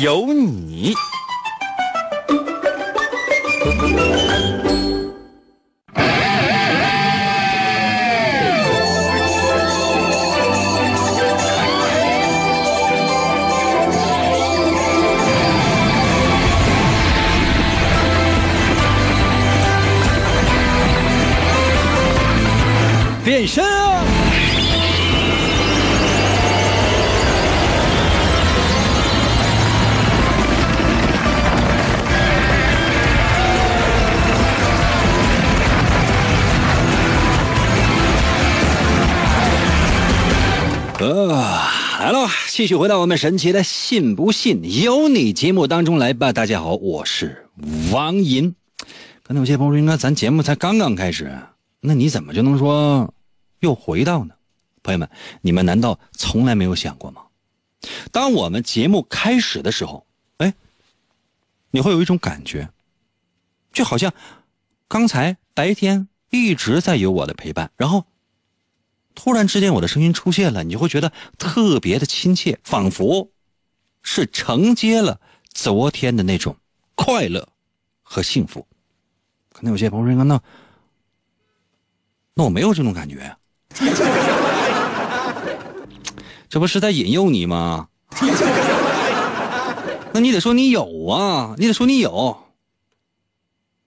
有你。继续回到我们神奇的“信不信由你”节目当中来吧。大家好，我是王银。可能有些朋友说，应该咱节目才刚刚开始，那你怎么就能说又回到呢？朋友们，你们难道从来没有想过吗？当我们节目开始的时候，哎，你会有一种感觉，就好像刚才白天一直在有我的陪伴，然后。突然之间，我的声音出现了，你就会觉得特别的亲切，仿佛是承接了昨天的那种快乐和幸福。可能有些朋友说：“那那我没有这种感觉，这不是在引诱你吗？那你得说你有啊，你得说你有。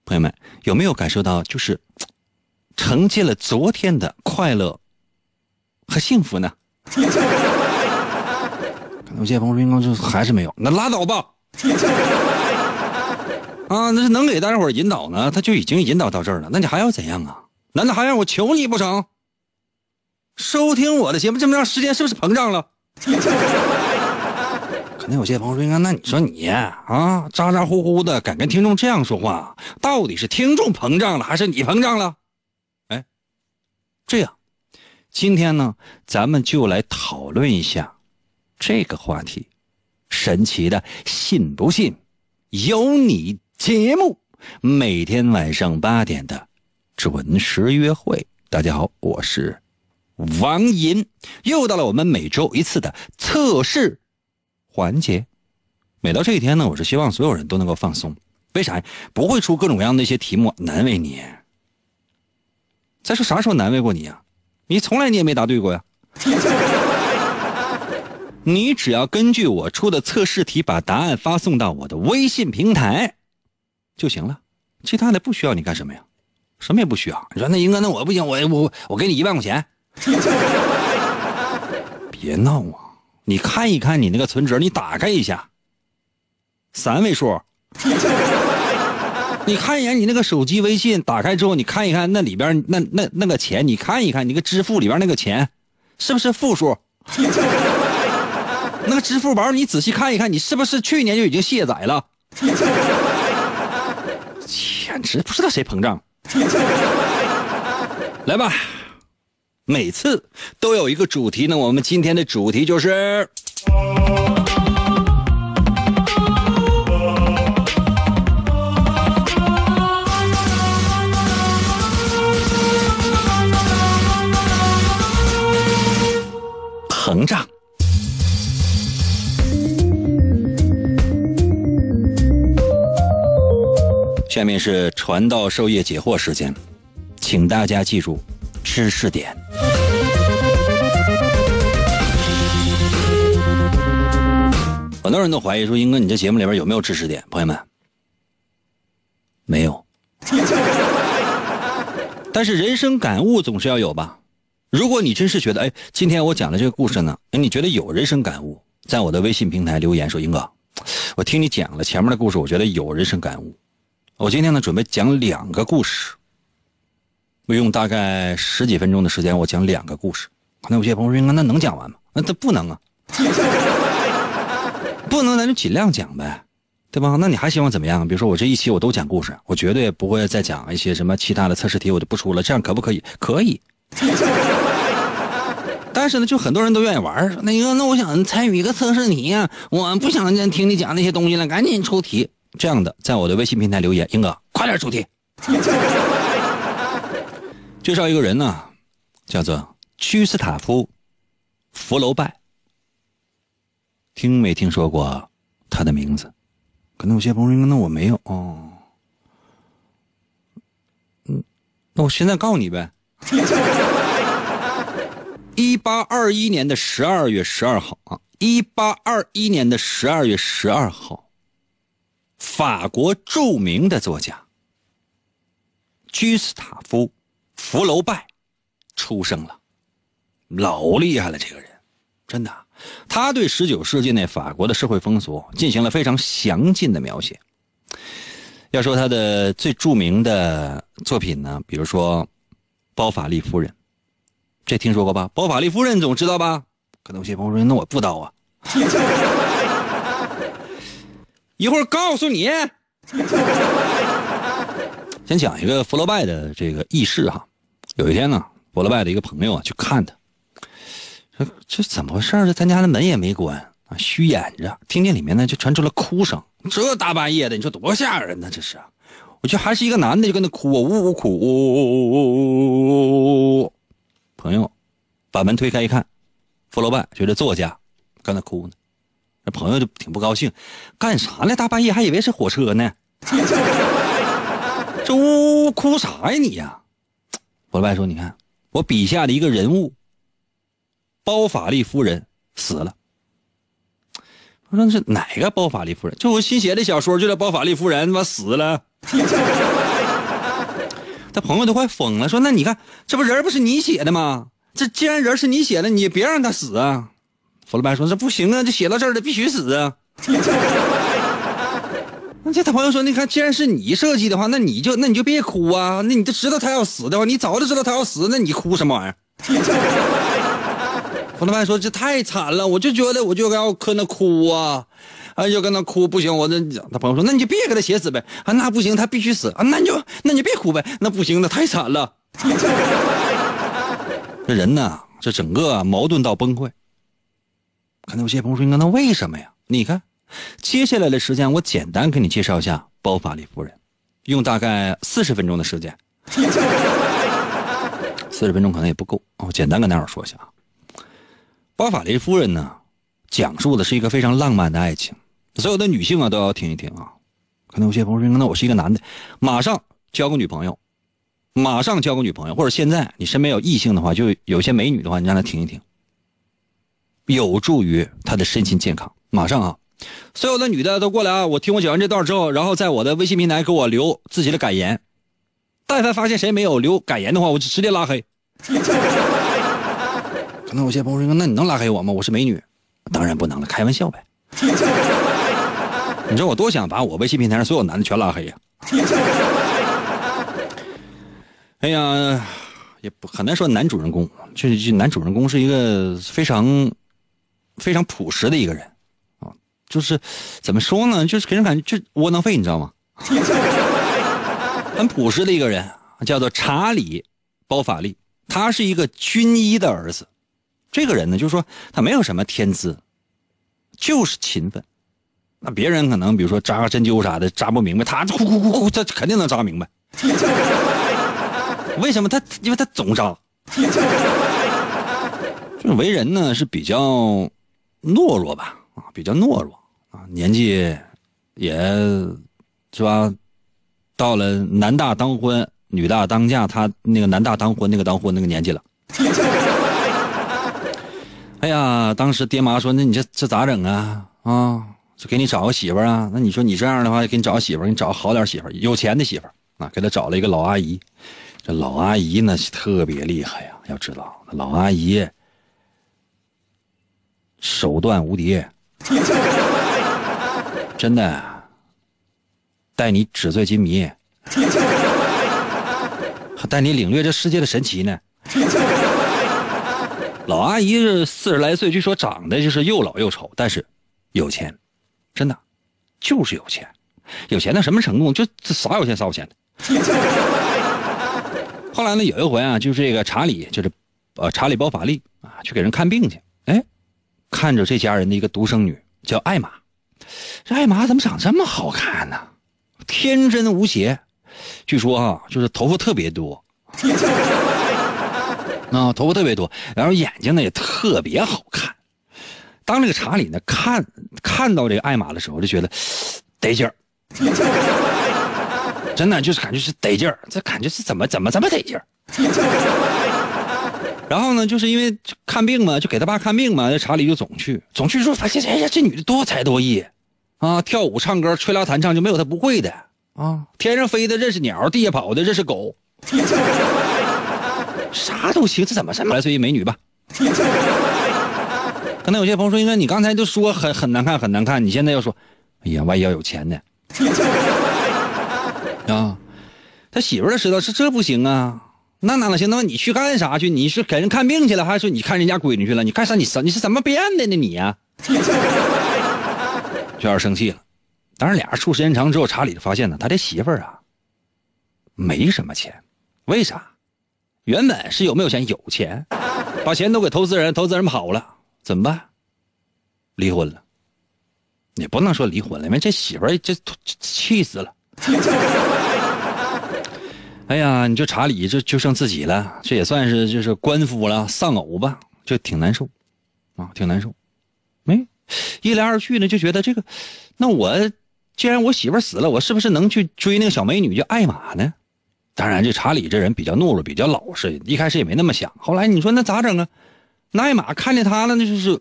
朋友们，有没有感受到，就是承接了昨天的快乐？”和幸福呢？可能有些朋友说：“就还是没有，那拉倒吧。”啊，那是能给大家伙引导呢，他就已经引导到这儿了。那你还要怎样啊？难道还让我求你不成？收听我的节目这么长时间，是不是膨胀了？可能有些朋友说：“那你说你啊，咋咋呼呼的，敢跟听众这样说话，到底是听众膨胀了，还是你膨胀了？”哎，这样。今天呢，咱们就来讨论一下这个话题：神奇的信不信由你节目，每天晚上八点的准时约会。大家好，我是王银，又到了我们每周一次的测试环节。每到这一天呢，我是希望所有人都能够放松。为啥呀？不会出各种各样的一些题目难为你。再说啥时候难为过你啊？你从来你也没答对过呀！你只要根据我出的测试题把答案发送到我的微信平台就行了，其他的不需要你干什么呀？什么也不需要。你说那英哥，那我不行，我我我给你一万块钱。别闹啊！你看一看你那个存折，你打开一下，三位数。你看一眼你那个手机微信，打开之后你看一看那里边那那那个钱，你看一看你个支付里边那个钱，是不是负数？那个支付宝你仔细看一看，你是不是去年就已经卸载了？简直不知道谁膨胀。来吧，每次都有一个主题呢，我们今天的主题就是。膨胀。下面是传道授业解惑时间，请大家记住知识点。很多人都怀疑说：“英哥，你这节目里边有没有知识点？”朋友们，没有。但是人生感悟总是要有吧。如果你真是觉得，哎，今天我讲的这个故事呢，哎，你觉得有人生感悟，在我的微信平台留言说，英哥，我听你讲了前面的故事，我觉得有人生感悟。我今天呢准备讲两个故事，我用大概十几分钟的时间，我讲两个故事。可能有些朋友说，英哥那能讲完吗？那他不能啊，不能，咱就尽量讲呗。对吧？那你还希望怎么样？比如说我这一期我都讲故事，我绝对不会再讲一些什么其他的测试题，我就不出了。这样可不可以？可以。但是呢，就很多人都愿意玩那个，那我想参与一个测试题呀，我不想再听你讲那些东西了，赶紧出题。这样的，在我的微信平台留言，英哥，快点出题。介绍一个人呢，叫做屈斯塔夫·福楼拜。听没听说过他的名字？可能有些朋友，那我没有哦。嗯，那我现在告诉你呗。一八二一年的十二月十二号啊，一八二一年的十二月十二号，法国著名的作家居斯塔夫·福楼拜出生了，老厉害了，这个人真的，他对十九世纪内法国的社会风俗进行了非常详尽的描写。要说他的最著名的作品呢，比如说《包法利夫人》。这听说过吧？包法利夫人总知道吧？可能有些朋友说：“那我不知道啊。一会儿告诉你。先讲一个佛罗拜的这个轶事哈。有一天呢，佛罗拜的一个朋友啊去看他，说这怎么回事这咱家的门也没关啊，虚掩着。听见里面呢就传出了哭声。这大半夜的，你说多吓人呢？这是，我觉得还是一个男的就跟那哭，呜呜哭，呜呜呜呜呜呜。朋友把门推开一看，福楼拜觉得作家刚才哭呢，那朋友就挺不高兴，干啥呢？大半夜还以为是火车呢，这呜呜哭啥呀你呀？福楼拜说：“你看我笔下的一个人物，包法利夫人死了。”我说：“那是哪个包法利夫人？就我新写的小说就叫《包法利夫人》，他妈死了。”他朋友都快疯了，说：“那你看，这不人不是你写的吗？这既然人是你写的，你别让他死啊！”福楼拜说：“这不行啊，这写到这儿了，必须死啊！” 那这他朋友说：“你看，既然是你设计的话，那你就那你就别哭啊！那你就知道他要死的话，你早就知道他要死，那你哭什么玩意儿？”福楼拜说：“这太惨了，我就觉得我就要搁那哭啊！”哎，就跟他哭不行，我那他朋友说，那你就别给他写死呗。啊，那不行，他必须死啊，那你就那你就别哭呗。那不行，那太惨了。这人呢，这整个矛盾到崩溃。可能有些朋友说，那为什么呀？你看，接下来的时间我简单给你介绍一下包法利夫人，用大概四十分钟的时间。四十分钟可能也不够，我简单跟大伙说一下啊。包法利夫人呢，讲述的是一个非常浪漫的爱情。所有的女性啊都要听一听啊，可能有些朋友说，那我是一个男的，马上交个女朋友，马上交个女朋友，或者现在你身边有异性的话，就有些美女的话，你让她听一听，有助于她的身心健康。马上啊，所有的女的都过来啊，我听我讲完这段之后，然后在我的微信平台给我留自己的感言，但凡发现谁没有留感言的话，我就直接拉黑。可能有些朋友说，那你能拉黑我吗？我是美女，当然不能了，开玩笑呗。你知道我多想把我微信平台上所有男的全拉黑呀！哎呀，也不很难说男主人公，就是男主人公是一个非常非常朴实的一个人啊，就是怎么说呢，就是给人感觉就窝囊废，你知道吗？很朴实的一个人，叫做查理·包法利，他是一个军医的儿子。这个人呢，就是说他没有什么天资，就是勤奋。那别人可能比如说扎个针灸啥的扎不明白，他呼呼呼呼，他肯定能扎明白。为什么他？因为他总扎。就是为人呢是比较懦弱吧，啊，比较懦弱啊，年纪也是吧，到了男大当婚，女大当嫁，他那个男大当婚那个当婚那个年纪了。哎呀，当时爹妈说：“那你这这咋整啊？啊？”就给你找个媳妇啊？那你说你这样的话，给你找个媳妇，给你找个好点媳妇，有钱的媳妇啊，给他找了一个老阿姨。这老阿姨呢特别厉害呀，要知道，老阿姨手段无敌，真的带你纸醉金迷，还带你领略这世界的神奇呢。老阿姨是四十来岁，据说长得就是又老又丑，但是有钱。真的，就是有钱，有钱到什么程度？就这啥有钱啥有钱的。后来呢，有一回啊，就是这个查理，就是呃查理包法利啊，去给人看病去。哎，看着这家人的一个独生女叫艾玛，这艾玛怎么长这么好看呢？天真无邪，据说啊，就是头发特别多，啊，头发特别多，然后眼睛呢也特别好看。当这个查理呢看看到这个艾玛的时候，就觉得得劲儿，真的就是感觉是得劲儿，这感觉是怎么怎么这么得劲儿。然后呢，就是因为看病嘛，就给他爸看病嘛，这查理就总去，总去之后发现，哎呀，这女的多才多艺，啊，跳舞、唱歌、吹拉弹唱就没有她不会的。啊，天上飞的认识鸟，地下跑的认识狗，啥都行，这怎么这么来岁一美女吧？可能有些朋友说，应该你刚才就说很很难看，很难看，你现在又说，哎呀，万一要有钱呢？啊，他媳妇儿知道是这不行啊，那哪能行？那么你去干啥去？你是给人看病去了，还是说你看人家闺女去了？你干啥？你什你是怎么变的呢？你呀，就有点生气了。当然，俩人处时间长之后，查理就发现呢，他这媳妇儿啊，没什么钱。为啥？原本是有没有钱？有钱，把钱都给投资人，投资人跑了，怎么办？离婚了。也不能说离婚了，因为这媳妇儿这气死了。哎呀，你就查理这就剩自己了，这也算是就是官夫了，丧偶吧，就挺难受，啊，挺难受。没，一来二去呢，就觉得这个，那我既然我媳妇死了，我是不是能去追那个小美女叫艾玛呢？当然，这查理这人比较懦弱，比较老实，一开始也没那么想。后来你说那咋整啊？那艾玛看见他了，那就是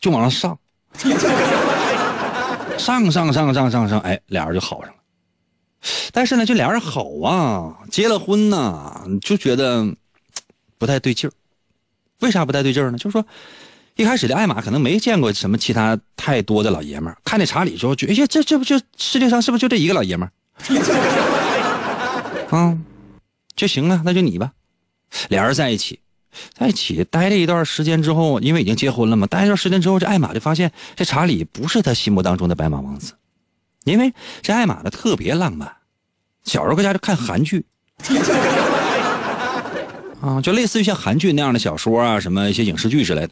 就往上上，上上上上上上，哎，俩人就好上了。但是呢，这俩人好啊，结了婚呢，就觉得不太对劲儿。为啥不太对劲儿呢？就是说，一开始的艾玛可能没见过什么其他太多的老爷们儿，看见查理之后，觉哎呀，这这不就世界上是不是就这一个老爷们儿？啊，就行了，那就你吧。俩人在一起，在一起待了一段时间之后，因为已经结婚了嘛，待一段时间之后，这艾玛就发现这查理不是他心目当中的白马王子。因为这艾玛呢特别浪漫，小时候搁家就看韩剧，啊，就类似于像韩剧那样的小说啊，什么一些影视剧之类的。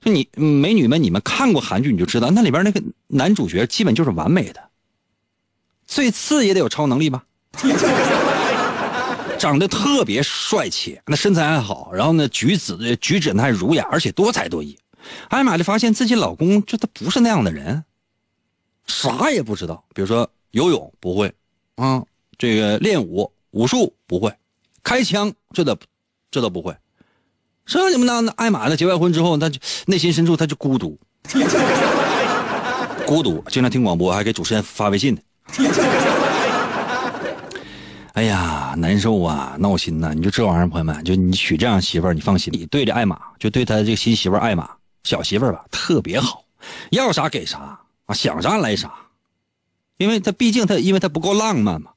就你美女们，你们看过韩剧你就知道，那里边那个男主角基本就是完美的，最次也得有超能力吧，长得特别帅气，那身材还好，然后呢举止举止呢还儒雅，而且多才多艺。艾玛就发现自己老公就他不是那样的人。啥也不知道，比如说游泳不会，啊，这个练武武术不会，开枪这都这都不会。这你们那那艾玛呢？结完婚之后，他就内心深处他就孤独，孤独，经常听广播，还给主持人发微信呢。哎呀，难受啊，闹心呐！你就这玩意儿，朋友们，就你娶这样媳妇儿，你放心，你对着艾玛，就对他这个新媳妇艾玛小媳妇儿吧，特别好，要啥给啥。啊，想啥来啥，因为他毕竟他因为他不够浪漫嘛。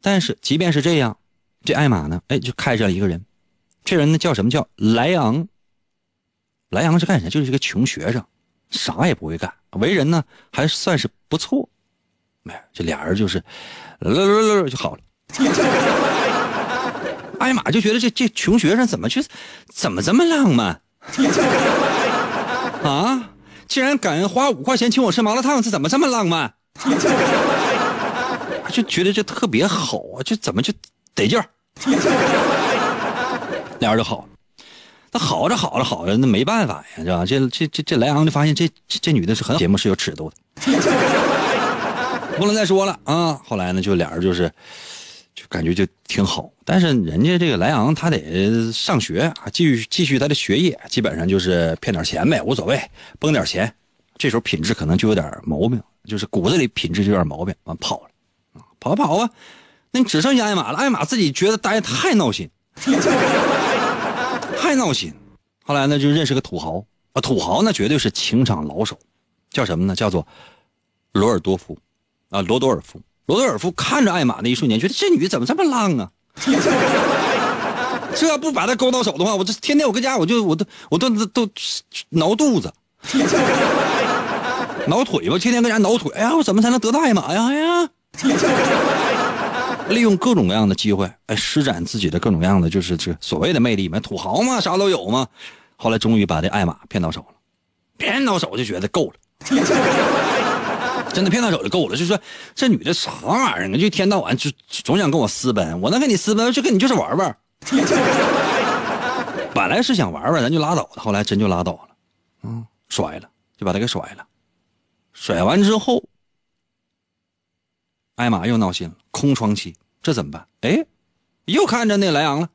但是即便是这样，这艾玛呢，哎，就看上一个人，这人呢叫什么叫莱昂。莱昂是干啥？就是一个穷学生，啥也不会干，为人呢还算是不错。没，这俩人就是，乐乐乐就好了。艾玛就觉得这这穷学生怎么去，怎么这么浪漫？啊？竟然敢花五块钱请我吃麻辣烫，这怎么这么浪漫？就觉得这特别好啊，这怎么就得劲儿？俩人就好，那好着好着好着，那没办法呀，是吧？这这这这莱昂就发现这这这女的是很节目是有尺度的，不能再说了啊。后来呢，就俩人就是。就感觉就挺好，但是人家这个莱昂他得上学啊，继续继续他的学业，基本上就是骗点钱呗，无所谓，崩点钱。这时候品质可能就有点毛病，就是骨子里品质就有点毛病，完跑了，跑跑啊，那你只剩下艾玛了。艾玛自己觉得待太闹心，太闹心。后来呢，就认识个土豪啊，土豪那绝对是情场老手，叫什么呢？叫做罗尔多夫啊，罗多尔夫。罗德尔夫看着艾玛那一瞬间，觉得这女怎么这么浪啊？这要不把她勾到手的话，我这天天我搁家我就我都我都都挠肚子。挠腿吧，天天搁家挠腿。哎呀，我怎么才能得到艾玛呀？哎呀，利用各种各样的机会，哎，施展自己的各种各样的就是这所谓的魅力嘛，土豪嘛，啥都有嘛。后来终于把这艾玛骗到手了，骗到手就觉得够了，真的骗到手就够了。就说这女的啥玩意儿啊？就一天到晚就总想跟我私奔，我能跟你私奔，就跟你就是玩玩。本来是想玩玩，咱就拉倒了。后来真就拉倒了，嗯，甩了，就把他给甩了。甩完之后，艾玛又闹心了，空窗期，这怎么办？哎，又看着那莱昂了。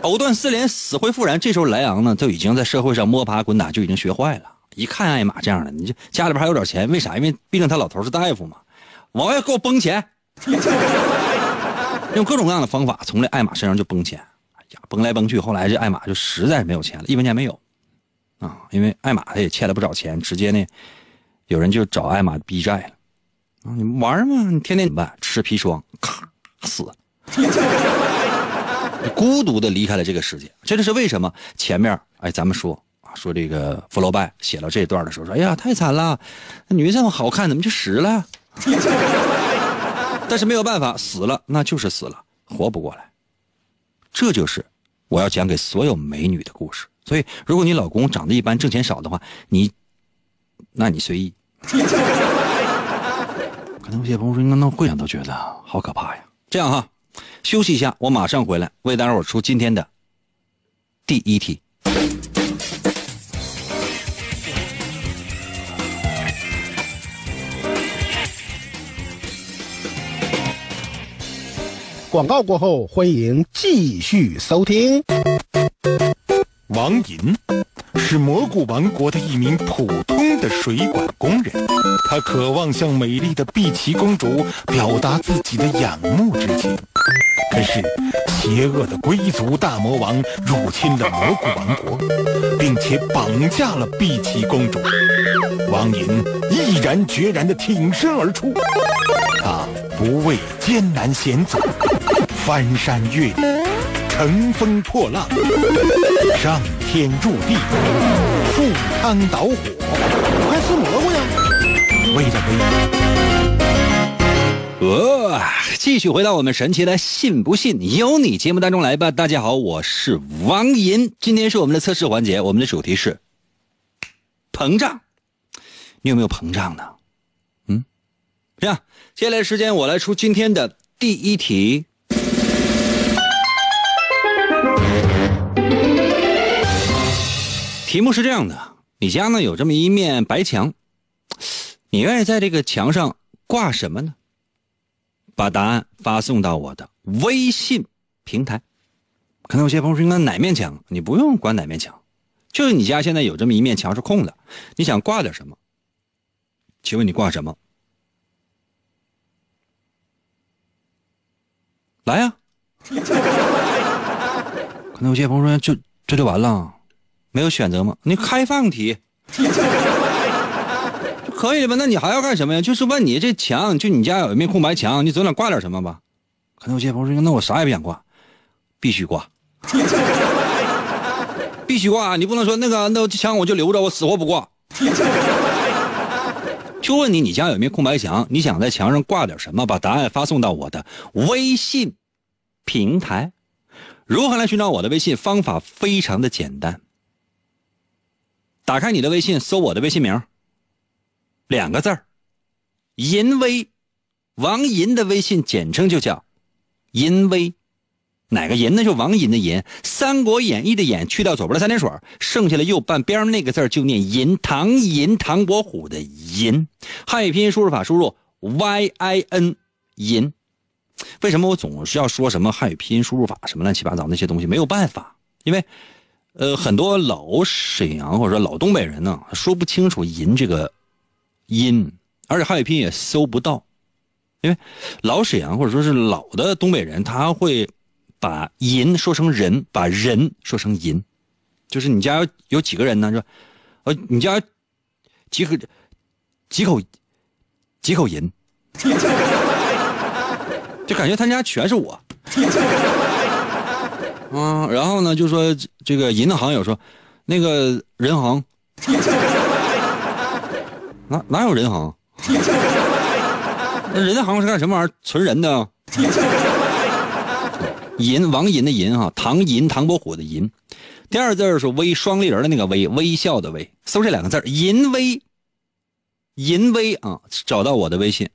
藕断丝连，死灰复燃。这时候莱昂呢，都已经在社会上摸爬滚打，就已经学坏了。一看艾玛这样的，你就家里边还有点钱，为啥？因为毕竟他老头是大夫嘛，往外给我崩钱。用各种各样的方法从这艾玛身上就崩钱，哎呀，崩来崩去，后来这艾玛就实在没有钱了，一分钱没有，啊，因为艾玛他也欠了不少钱，直接呢，有人就找艾玛逼债了，啊，你玩嘛，你天天怎么办？吃砒霜，咔死，孤独的离开了这个世界，这就是为什么前面哎，咱们说，说这个福楼拜写到这段的时候说，哎呀，太惨了，女的这么好看，怎么就死了？但是没有办法，死了那就是死了，活不过来。这就是我要讲给所有美女的故事。所以，如果你老公长得一般，挣钱少的话，你，那你随意。可能有些朋友说，那会长都觉得好可怕呀。这样哈，休息一下，我马上回来为大家伙出今天的第一题。广告过后，欢迎继续收听。王银是蘑菇王国的一名普通的水管工人，他渴望向美丽的碧琪公主表达自己的仰慕之情。可是，邪恶的龟族大魔王入侵了蘑菇王国，并且绑架了碧琪公主。王银毅然决然地挺身而出，他不畏艰难险阻，翻山越岭，乘风破浪，上天入地，赴汤蹈火，快吃蘑菇呀！为了维呃，继续回到我们神奇的“信不信由你”节目当中来吧。大家好，我是王银，今天是我们的测试环节，我们的主题是膨胀。你有没有膨胀呢？嗯，这样，接下来时间我来出今天的第一题。题目是这样的：你家呢有这么一面白墙，你愿意在这个墙上挂什么呢？把答案发送到我的微信平台。可能有些朋友说：“那哪面墙？你不用管哪面墙，就是你家现在有这么一面墙是空的，你想挂点什么？请问你挂什么？来呀！可能有些朋友说：“就这就完了，没有选择吗？你开放题。”可以了吧？那你还要干什么呀？就是问你这墙，就你家有一面空白墙，你总得挂点什么吧？可能有些朋友说：“那我啥也不想挂，必须挂，必须挂！你不能说那个那墙我就留着，我死活不挂。”就问你，你家有一面空白墙，你想在墙上挂点什么？把答案发送到我的微信平台。如何来寻找我的微信？方法非常的简单，打开你的微信，搜我的微信名。两个字儿，淫威，王银的微信简称就叫淫威，哪个银呢？就王银的银，《三国演义》的演去掉左边的三点水，剩下的右半边那个字就念银，唐银，唐伯虎的银，汉语拼音输入法输入 y i n 银。为什么我总是要说什么汉语拼音输入法什么乱七八糟那些东西？没有办法，因为呃，很多老沈阳或者说老东北人呢，说不清楚银这个。音，而且汉语拼音也搜不到，因为老沈阳或者说是老的东北人，他会把“银”说成“人”，把“人”说成“银”，就是你家有几个人呢？说，呃，你家几口几口几口银，就感觉他家全是我。嗯，然后呢，就说这个银行有说，那个人行。哪哪有人行？那人行是干什么玩意儿？存人的。银王银的银哈，唐银唐伯虎的银。第二字是微双立人的那个微，微笑的微，搜这两个字银微。银微啊，找到我的微信。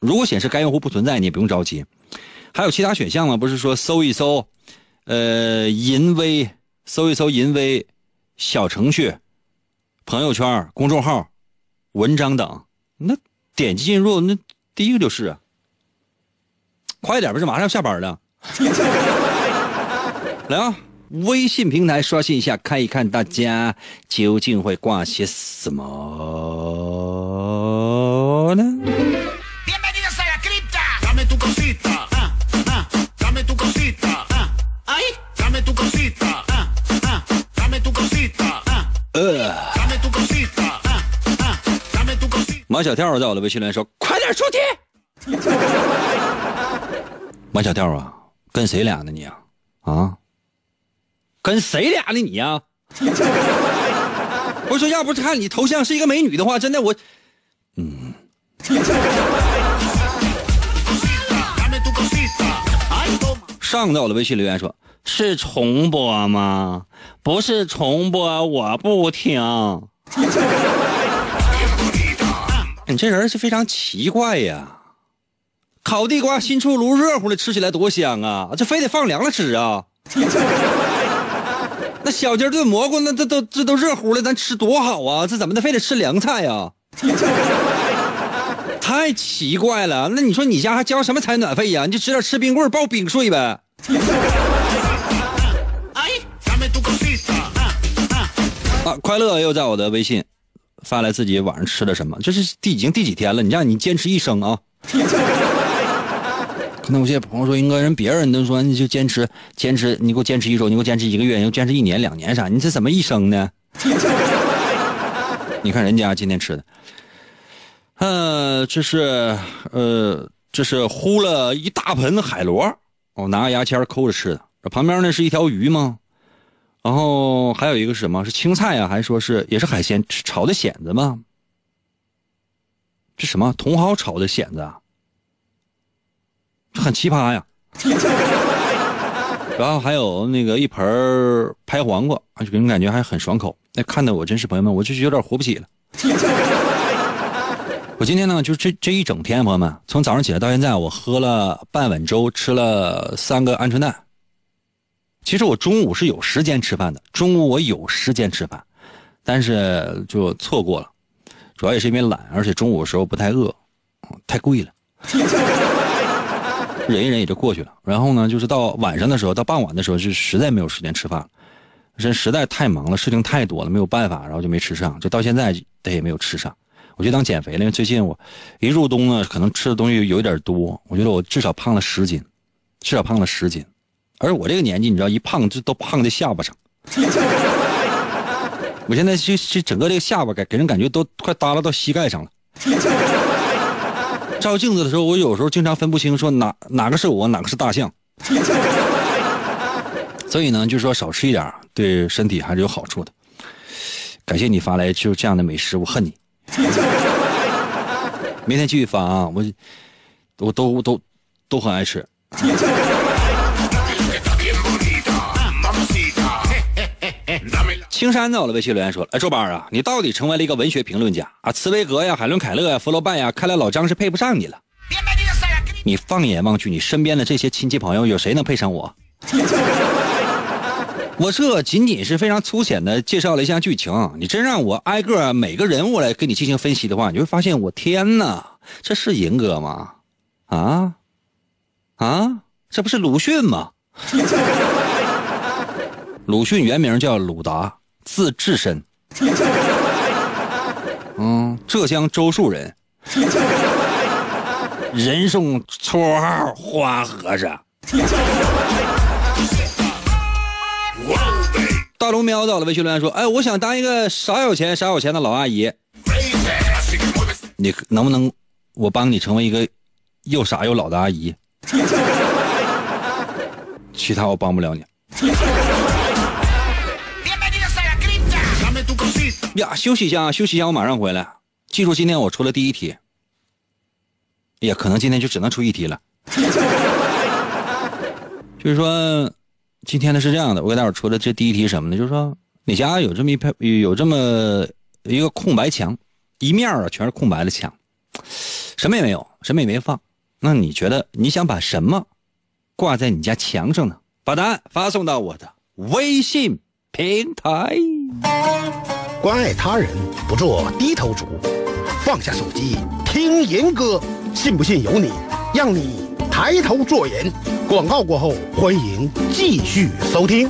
如果显示该用户不存在，你也不用着急。还有其他选项吗？不是说搜一搜，呃，银微，搜一搜银微，小程序、朋友圈、公众号、文章等。那点击进入，那第一个就是啊。快点，不是马上要下班了。来啊！微信平台刷新一下，看一看大家究竟会挂些什么呢？呃，马小跳在我的微信里说：“快点出题。”马小跳啊，跟谁俩呢你啊？啊，跟谁俩呢你呀？我说要不是看你头像是一个美女的话，真的我，嗯。上到我的微信留言说：“是重播吗？不是重播，我不听。”你这人是非常奇怪呀。烤地瓜新出炉，热乎的，吃起来多香啊！这非得放凉了吃啊？那小鸡炖蘑菇，那这都这都热乎的，咱吃多好啊！这怎么的，非得吃凉菜呀？太奇怪了！那你说你家还交什么采暖费呀？你就吃点吃冰棍报冰税呗。啊，快乐又在我的微信发来自己晚上吃的什么？这是第已经第几天了？你让你坚持一生啊！那有些朋友说，应该人别人都说你就坚持坚持，你给我坚持一周，你给我坚持一个月，你给我坚持一年两年啥？你这怎么一生呢？你看人家今天吃的，呃，这是呃，这是呼了一大盆海螺，我拿牙签抠着吃的。旁边呢是一条鱼吗？然后还有一个是什么？是青菜啊？还是说是也是海鲜炒的蚬子吗？这什么茼蒿炒的蚬子啊？很奇葩呀，然后还有那个一盆拍黄瓜，就给人感觉还很爽口。那看的我真是朋友们，我就是有点活不起了。我今天呢，就这这一整天，朋友们，从早上起来到现在，我喝了半碗粥，吃了三个鹌鹑蛋。其实我中午是有时间吃饭的，中午我有时间吃饭，但是就错过了，主要也是因为懒，而且中午的时候不太饿，太贵了。忍一忍也就过去了。然后呢，就是到晚上的时候，到傍晚的时候，就实在没有时间吃饭了，人实在太忙了，事情太多了，没有办法，然后就没吃上。就到现在，他也没有吃上。我就当减肥了，因为最近我一入冬呢，可能吃的东西有点多。我觉得我至少胖了十斤，至少胖了十斤。而我这个年纪，你知道，一胖就都胖在下巴上。我现在就就整个这个下巴给给人感觉都快耷拉到膝盖上了。照镜子的时候，我有时候经常分不清，说哪哪个是我，哪个是大象。所以呢，就是说少吃一点，对身体还是有好处的。感谢你发来就这样的美食，我恨你。明天继续发啊，我我都都都很爱吃。青山在我的微信留言说：“哎，周班啊，你到底成为了一个文学评论家啊？茨威格呀，海伦凯勒呀，福楼拜呀，看来老张是配不上你了。你放眼望去，你身边的这些亲戚朋友，有谁能配上我？我这仅仅是非常粗浅的介绍了一下剧情，你真让我挨个每个人物来给你进行分析的话，你会发现，我天哪，这是银哥吗？啊啊，这不是鲁迅吗？鲁迅原名叫鲁达。”字智深，嗯，浙江周树人，人送绰号花和尚。大龙喵到了，微信留言说：“哎，我想当一个少有钱少有钱的老阿姨，你能不能我帮你成为一个又傻又老的阿姨？其他我帮不了你。”呀，休息一下啊，休息一下，我马上回来。记住，今天我出了第一题，也可能今天就只能出一题了。就是说，今天呢是这样的，我给大伙出的这第一题什么呢？就是说，你家有这么一排，有这么一个空白墙，一面啊全是空白的墙，什么也没有，什么也没放。那你觉得你想把什么挂在你家墙上呢？把答案发送到我的微信平台。关爱他人，不做低头族，放下手机听严歌，信不信由你，让你抬头做人。广告过后，欢迎继续收听。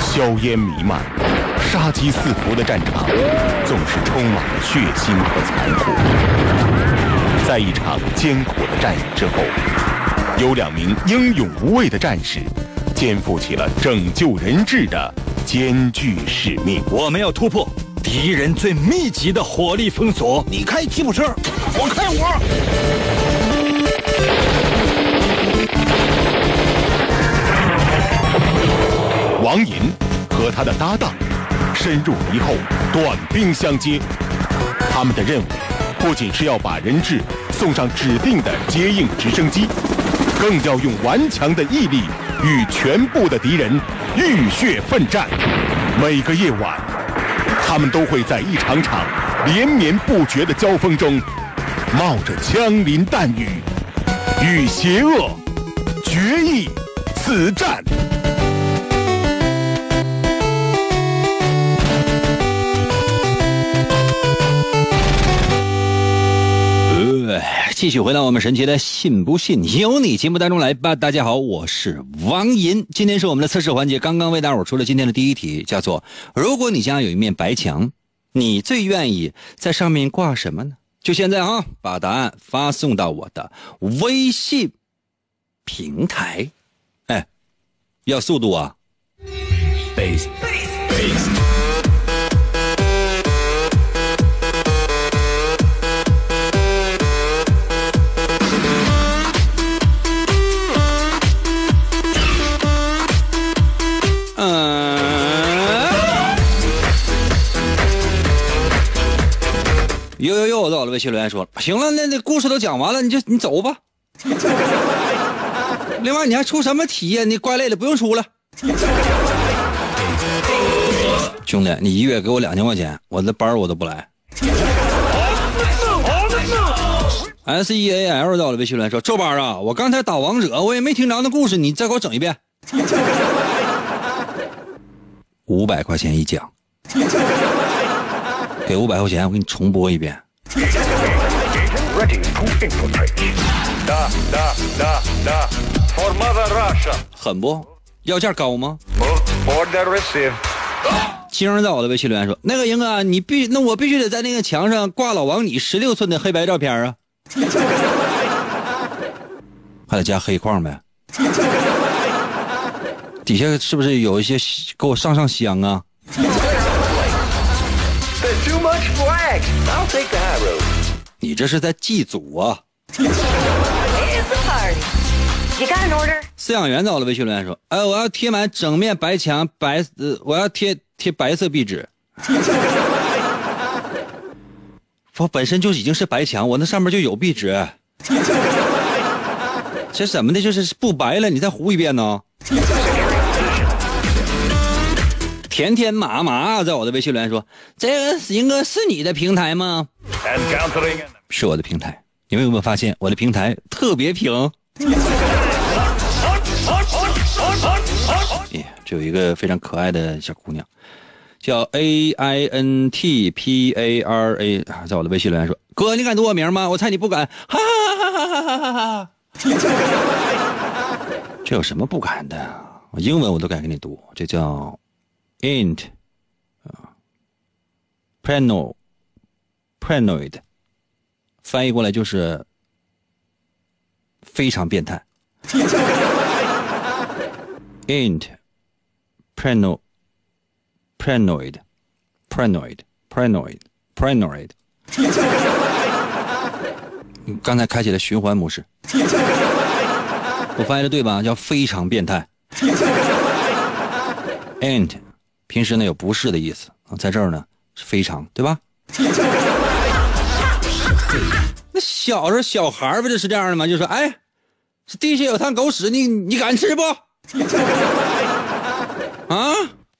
硝烟弥漫、杀机四伏的战场，总是充满了血腥和残酷。在一场艰苦的战役之后，有两名英勇无畏的战士，肩负起了拯救人质的艰巨使命。我们要突破敌人最密集的火力封锁。你开吉普车，我开我。王银和他的搭档深入敌后，短兵相接。他们的任务不仅是要把人质送上指定的接应直升机，更要用顽强的毅力与全部的敌人浴血奋战。每个夜晚，他们都会在一场场连绵不绝的交锋中，冒着枪林弹雨，与邪恶决一死战。继续回到我们神奇的“信不信由你”节目当中来吧。大家好，我是王银，今天是我们的测试环节，刚刚为大伙出了今天的第一题，叫做：如果你家有一面白墙，你最愿意在上面挂什么呢？就现在啊，把答案发送到我的微信平台。哎，要速度啊！Base Base 嗯，呦呦呦，到了微信留言说，行了，那那故事都讲完了，你就你走吧。另外，你还出什么题呀、你怪累了，不用出了。兄弟，你一月给我两千块钱，我的班我都不来。S E A L 到了微信留言说，周班啊，我刚才打王者，我也没听着那故事，你再给我整一遍。五百块钱一讲，给五百块钱，我给你重播一遍。狠不？要价高吗？今儿在我的微信留言说：“那个英哥，你必那我必须得在那个墙上挂老王你十六寸的黑白照片啊，还得加黑框呗。底下是不是有一些给我上上香啊？Take the high road. 你这是在祭祖啊！” It's a party. You got an order? 饲养员在我的微信留言说：“哎，我要贴满整面白墙，白呃，我要贴贴白色壁纸。我本身就已经是白墙，我那上面就有壁纸。这怎么的？就是不白了，你再糊一遍呢？”甜甜麻麻在我的微信留言说：“这个英哥是你的平台吗？是我的平台。你们有没有发现我的平台特别平？耶，这有一个非常可爱的小姑娘，叫 A I N T P A R A，在我的微信留言说：“哥，你敢读我名吗？我猜你不敢。”哈哈哈哈哈哈哈！这有什么不敢的？英文我都敢给你读，这叫 int 啊 prano paranoid，翻译过来就是非常变态。int parano paranoid paranoid paranoid paranoid。刚才开启了循环模式，我翻译的对吧？叫非常变态。int 平时呢有不是的意思啊在这儿呢是非常，对吧？那小时候小孩不就是这样的吗？就说，哎，这地下有滩狗屎，你你敢吃不？啊，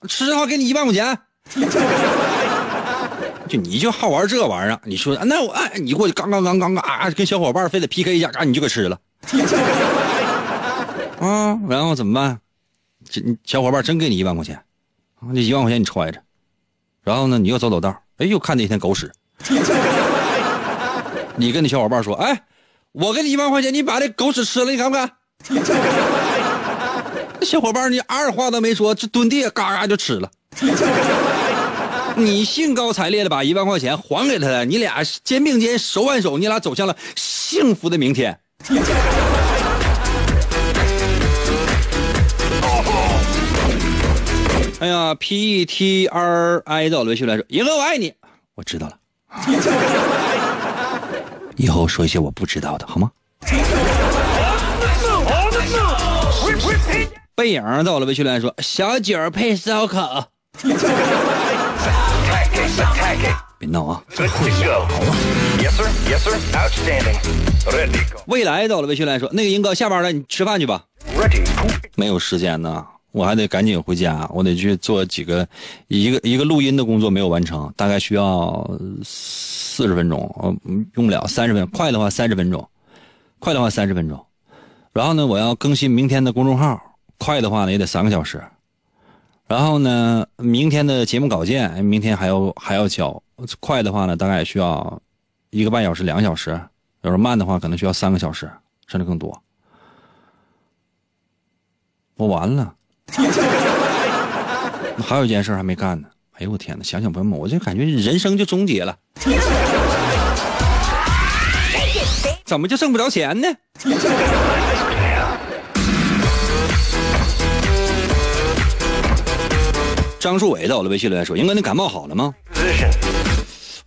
吃的话给你一万块钱。就你就好玩这玩意儿，你说那我哎，你过去刚刚刚刚啊，跟小伙伴非得 PK 一下，啊，你就给吃了。啊，然后怎么办？这小伙伴真给你一万块钱，这一万块钱你揣着，然后呢，你又走走道，哎，又看见一滩狗屎。你跟你小伙伴说，哎，我给你一万块钱，你把这狗屎吃了，你敢不敢？小伙伴你二话都没说，这蹲地下嘎嘎就吃了。你兴高采烈的把一万块钱还给他了，你俩肩并肩手挽手，你俩走向了幸福的明天。哎呀，P E T R I 到了微信来说，银河我爱你，我知道了。以后说一些我不知道的好吗？背影到了微信来说，小酒配烧烤。别闹啊.未来到了微信来说，那个英哥下班了，你吃饭去吧。没有时间呢，我还得赶紧回家，我得去做几个一个一个录音的工作没有完成，大概需要四十分钟，呃，用不了三十分，快的话三十分钟，快的话三十分钟。然后呢，我要更新明天的公众号，快的话呢也得三个小时。然后呢，明天的节目稿件，明天还要还要交，快的话呢大概需要一个半小时、两个小时，要是慢的话可能需要三个小时，甚至更多。我完了，还有一件事还没干呢。哎呦我天哪！想想朋友们，我就感觉人生就终结了。怎么就挣不着钱呢？张树伟到了微信留言说：“英哥，你感冒好了吗？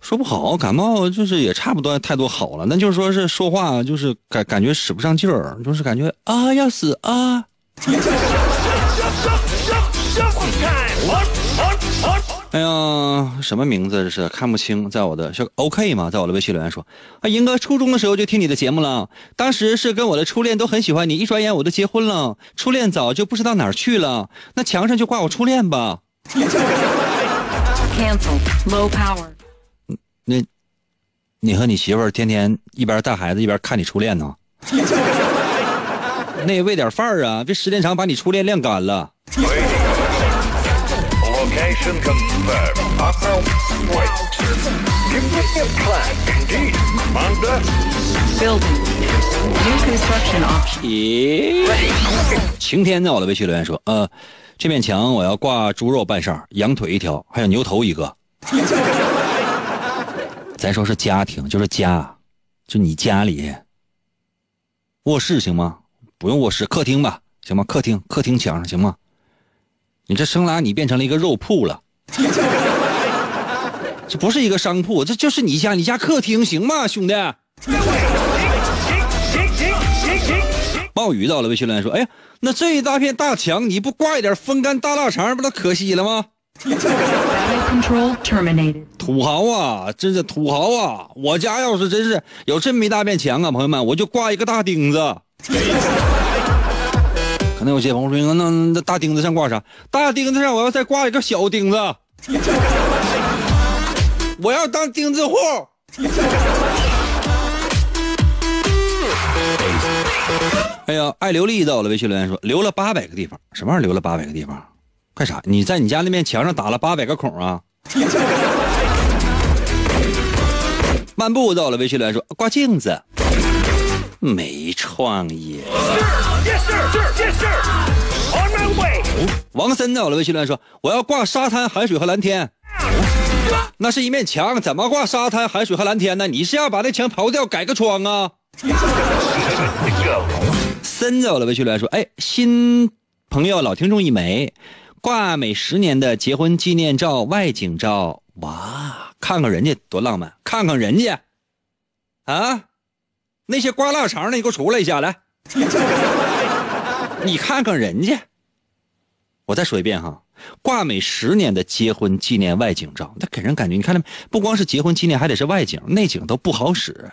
说不好，感冒就是也差不多太多好了，那就是说是说话就是感感觉使不上劲儿，就是感觉啊要死啊。哎呀，什么名字这是看不清，在我的是 OK 吗？在我的微信留言说，啊，英哥初中的时候就听你的节目了，当时是跟我的初恋都很喜欢你，一转眼我都结婚了，初恋早就不知道哪儿去了，那墙上就挂我初恋吧。Cancel. Low power. 那，你和你媳妇儿天天一边带孩子一边看你初恋呢？那喂点饭啊，别时间长把你初恋晾干了。晴天在我的微信留言说，呃，这面墙我要挂猪肉半扇，羊腿一条，还有牛头一个。咱说是家庭，就是家，就你家里。卧室行吗？不用卧室，客厅吧，行吗？客厅，客厅墙上行吗？你这生拉你变成了一个肉铺了，这不是一个商铺，这就是你家，你家客厅行吗，兄弟？暴雨到了，微信留言说：“哎呀，那这一大片大墙，你不挂一点风干大腊肠，不都可惜了吗.土豪啊，真是土豪啊！我家要是真是有这么一大片墙啊，朋友们，我就挂一个大钉子。可能有些朋友说，那那大钉子上挂啥？大钉子上我要再挂一个小钉子，我要当钉子户。”哎呀，爱刘丽到了，微信留言说留了八百个地方，什么玩意儿留了八百个地方？干啥？你在你家那面墙上打了八百个孔啊？漫步到了，微信留言说挂镜子，没创意。王森到了，微信留言说我要挂沙滩、海水和蓝天。那是一面墙，怎么挂沙滩、海水和蓝天呢？你是要把那墙刨掉，改个窗啊？To go. 森到了，微信留言说：“哎，新朋友老听众一枚，挂每十年的结婚纪念照、外景照，哇，看看人家多浪漫，看看人家，啊，那些刮腊肠的，你给我出来一下来，你看看人家。我再说一遍哈，挂美十年的结婚纪念外景照，那给人感觉，你看没？不光是结婚纪念，还得是外景，内景都不好使。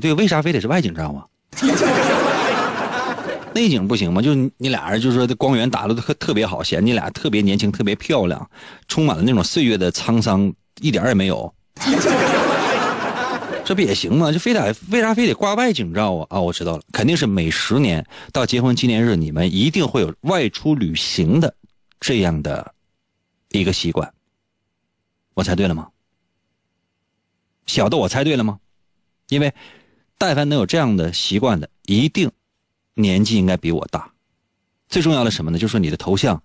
对，为啥非得是外景照啊？内景不行吗？就你俩人，就是说这光源打的特特别好，显得你俩特别年轻、特别漂亮，充满了那种岁月的沧桑，一点也没有。这不也行吗？就非得为啥非得挂外景照啊？啊，我知道了，肯定是每十年到结婚纪念日，你们一定会有外出旅行的这样的一个习惯。我猜对了吗？小的我猜对了吗？因为但凡能有这样的习惯的，一定年纪应该比我大。最重要的什么呢？就是你的头像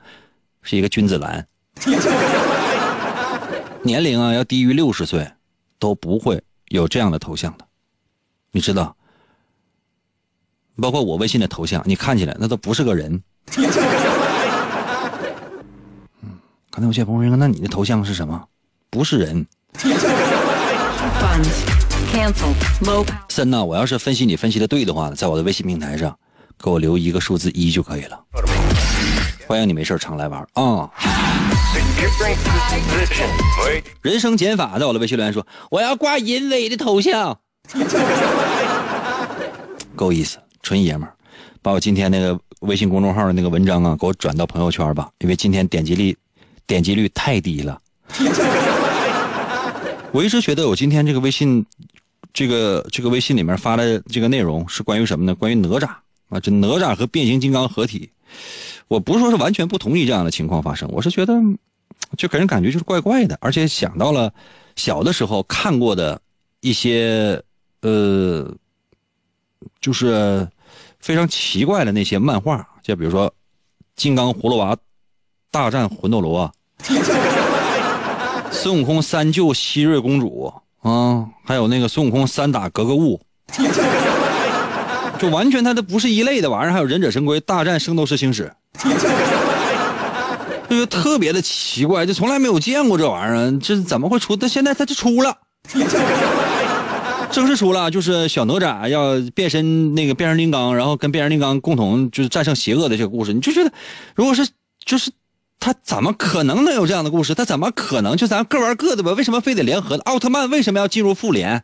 是一个君子兰，年龄啊要低于六十岁都不会有这样的头像的，你知道？包括我微信的头像，你看起来那都不是个人。嗯，刚才有些朋友说，那你的头像是什么？不是人。森呐，我要是分析你分析的对的话，在我的微信平台上给我留一个数字一就可以了。欢迎你没事常来玩啊！人生减法在我的微信留言说，我要挂淫威的头像，够意思，纯爷们儿。把我今天那个微信公众号的那个文章啊，给我转到朋友圈吧，因为今天点击率点击率太低了。我一直觉得我今天这个微信，这个这个微信里面发的这个内容是关于什么呢？关于哪吒啊，这哪吒和变形金刚合体。我不是说是完全不同意这样的情况发生，我是觉得就给人感觉就是怪怪的，而且想到了小的时候看过的一些呃，就是非常奇怪的那些漫画，就比如说《金刚葫芦娃大战魂斗罗》，孙悟空三救希瑞公主啊，还有那个孙悟空三打格格巫。就完全它都不是一类的玩意儿，还有忍者神龟大战圣斗士星矢，这个特别的奇怪，就从来没有见过这玩意儿，这怎么会出？但现在它就出了，正式出了，就是小哪吒要变身那个变形金刚，然后跟变形金刚共同就是战胜邪恶的这个故事，你就觉得，如果是就是他怎么可能能有这样的故事？他怎么可能就咱各玩各的吧？为什么非得联合？奥特曼为什么要进入复联？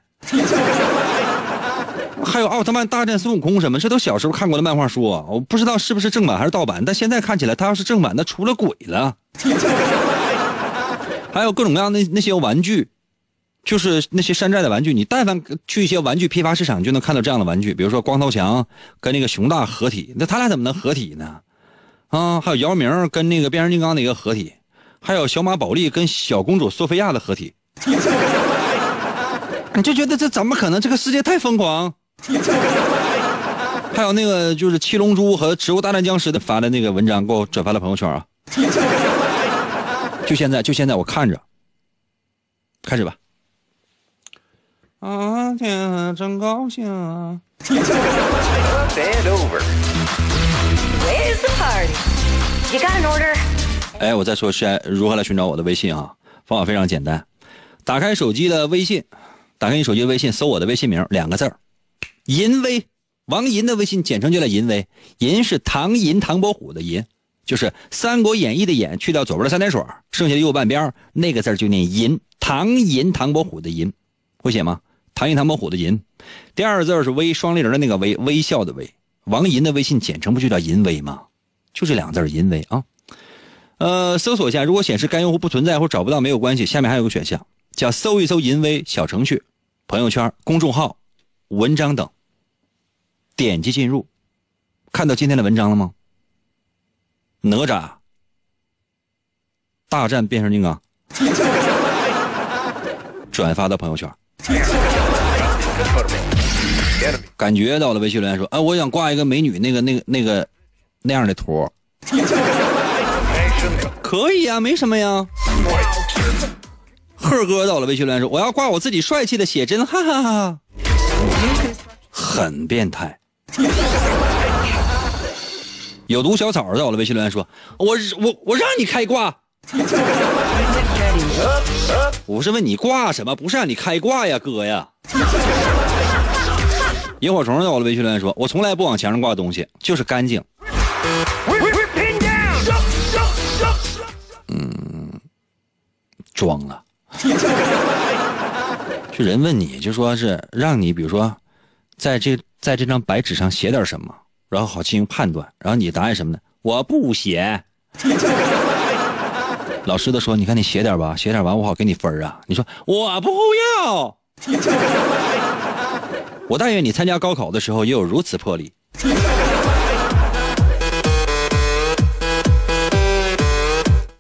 还有奥特曼大战孙悟空什么，这都小时候看过的漫画书，我不知道是不是正版还是盗版，但现在看起来，它要是正版，那出了鬼了。还有各种各样的那些玩具，就是那些山寨的玩具，你但凡去一些玩具批发市场，就能看到这样的玩具，比如说光头强跟那个熊大合体，那他俩怎么能合体呢？啊，还有姚明跟那个变形金刚的一个合体，还有小马宝莉跟小公主索菲亚的合体，你就觉得这怎么可能？这个世界太疯狂。还有那个就是七龙珠和植物大战僵尸的发的那个文章，给我转发到朋友圈啊！就现在，就现在，我看着，开始吧。啊天啊，真高兴啊?哎，我再说是如何来寻找我的微信啊？方法非常简单，打开手机的微信，打开你手机的微信，搜我的微信名两个字儿淫威，王银的微信简称就叫淫威，淫是唐寅唐伯虎的淫，就是《三国演义》的演，去掉左边的三点水，剩下的右半边那个字就念淫，唐寅唐伯虎的淫，会写吗？唐寅唐伯虎的淫，第二个字是微，双立人的那个微，微笑的微。王银的微信简称不就叫淫威吗？就这两个字淫威啊。呃，搜索一下，如果显示该用户不存在或找不到没有关系，下面还有个选项叫搜一搜淫威小程序、朋友圈、公众号、文章等。点击进入，看到今天的文章了吗？哪吒大战变形金刚，转发到朋友圈。感觉到了，微信留言说：“哎，我想挂一个美女那个那个那个那样的图。”可以呀、没什么呀。赫哥到了，微信留言说：“我要挂我自己帅气的写真，哈哈哈。”很变态。有毒小草在我的，微信留言说：“我我我让你开挂。”我是问你挂什么，不是让你开挂呀，哥呀。萤火虫在我的，微信留言说：“我从来不往墙上挂东西，就是干净。”嗯装了。就人问你就说是让你比如说，在这在这张白纸上写点什么，然后好进行判断，然后你答案什么呢？我不写。老师都说，你看你写点吧，写点完我好给你分啊。你说我不要。我但愿你参加高考的时候也有如此魄力。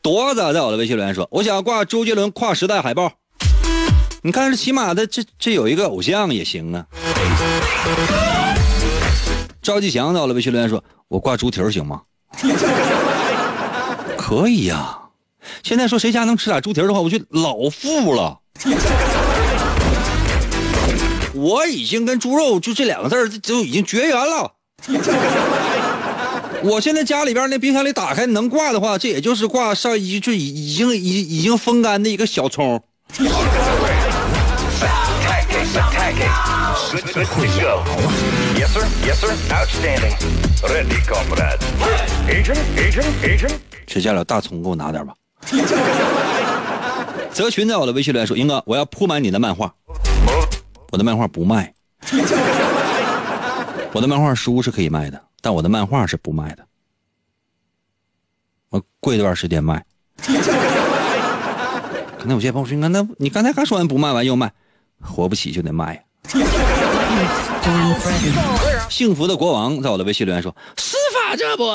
多子在我的微信留言说：“我想挂周杰伦跨时代海报。”你看，这起码的这这有一个偶像也行啊。赵继祥在我的微信留言说：“我挂猪蹄儿行吗？” 可以呀、现在说谁家能吃点猪蹄儿的话，我就老富了。我已经跟猪肉就这两个字儿就已经绝缘了。我现在家里边那冰箱里打开能挂的话，这也就是挂上一就已已经已已经风干的一个小葱。Good, good to go. Yes, sir. Yes, sir. Outstanding. Ready, comrade. Agent, agent, agent. 谁家有大葱给我拿点吧。泽群在我的微信留言说：“英哥，我要铺满你的漫画。我的漫画不卖，我的漫画书是可以卖的，但我的漫画是不卖的。我过一段时间卖。可能有些朋友说：‘那那你刚才刚说完不卖完又卖，活不起就得卖呀。’幸福的国王在我的微信留言说：‘司法这不？’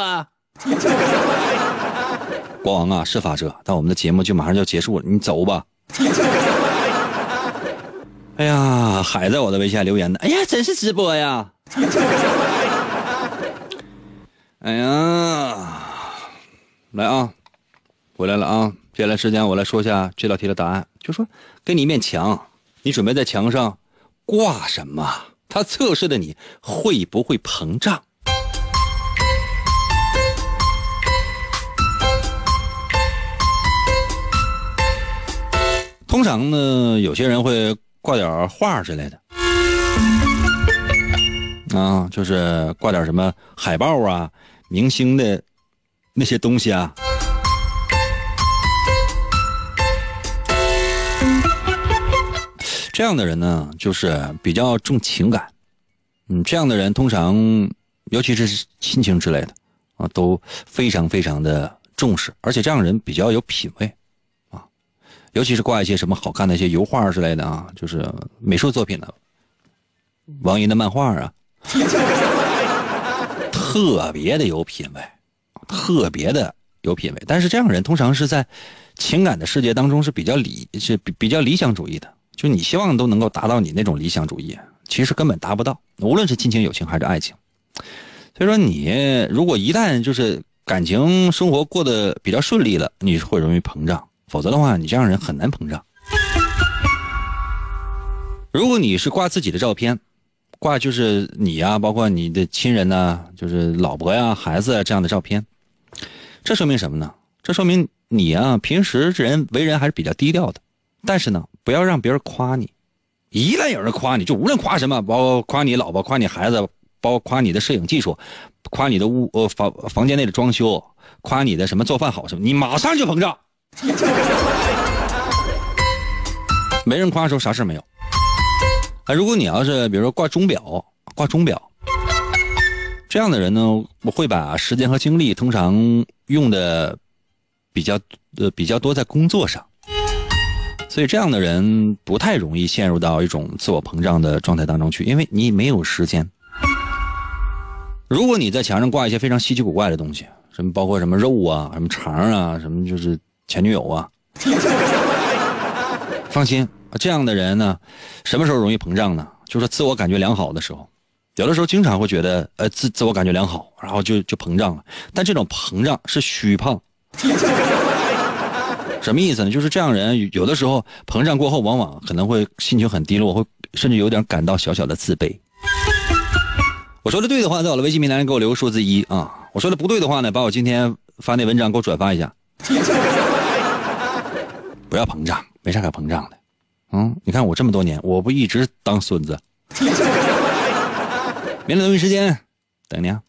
国王啊，是法者，但我们的节目就马上就要结束了，你走吧。哎呀，海在我的微信留言呢，哎呀，真是直播呀！哎呀，来啊，回来了啊！接下来时间我来说一下这道题的答案，就说给你一面墙，你准备在墙上挂什么？它测试的你会不会膨胀？通常呢，有些人会挂点画之类的，啊，就是挂点什么海报啊、明星的那些东西啊。这样的人呢，就是比较重情感，嗯，这样的人通常，尤其是亲情之类的，啊，都非常非常的重视，而且这样人比较有品位。啊尤其是挂一些什么好看的一些油画之类的啊，就是美术作品的，王银的漫画啊，特别的有品位，特别的有品位。但是这样人通常是在情感的世界当中是比较理是比比较理想主义的，就你希望都能够达到你那种理想主义，其实根本达不到，无论是亲情、友情还是爱情。所以说，你如果一旦就是感情生活过得比较顺利了，你会容易膨胀。否则的话，你这样人很难膨胀。如果你是挂自己的照片，挂就是你呀、包括你的亲人呐、就是老婆呀、孩子啊这样的照片，这说明什么呢？这说明你啊，平时这人为人还是比较低调的。但是呢，不要让别人夸你，一旦有人夸你，就无论夸什么，包括夸你老婆、夸你孩子，包括夸你的摄影技术，夸你的屋呃房房间内的装修，夸你的什么做饭好什么，你马上就膨胀。没人夸的时候啥事没有。啊，如果你要是比如说挂钟表，挂钟表，这样的人呢，我会把时间和精力通常用的比较呃比较多在工作上，所以这样的人不太容易陷入到一种自我膨胀的状态当中去，因为你没有时间。如果你在墙上挂一些非常稀奇古怪的东西，什么包括什么肉啊、什么肠啊、什么就是前女友啊，放心，这样的人呢，什么时候容易膨胀呢？就是自我感觉良好的时候，有的时候经常会觉得呃自自我感觉良好，然后就就膨胀了。但这种膨胀是虚胖，什么意思呢？就是这样人有的时候膨胀过后，往往可能会心情很低落，会甚至有点感到小小的自卑。我说的对的话，在我的微信平台上给我留个数字一啊；我说的不对的话呢，把我今天发那文章给我转发一下。不要膨胀，没啥可膨胀的。嗯，你看我这么多年，我不一直当孙子。明天同一时间等你啊。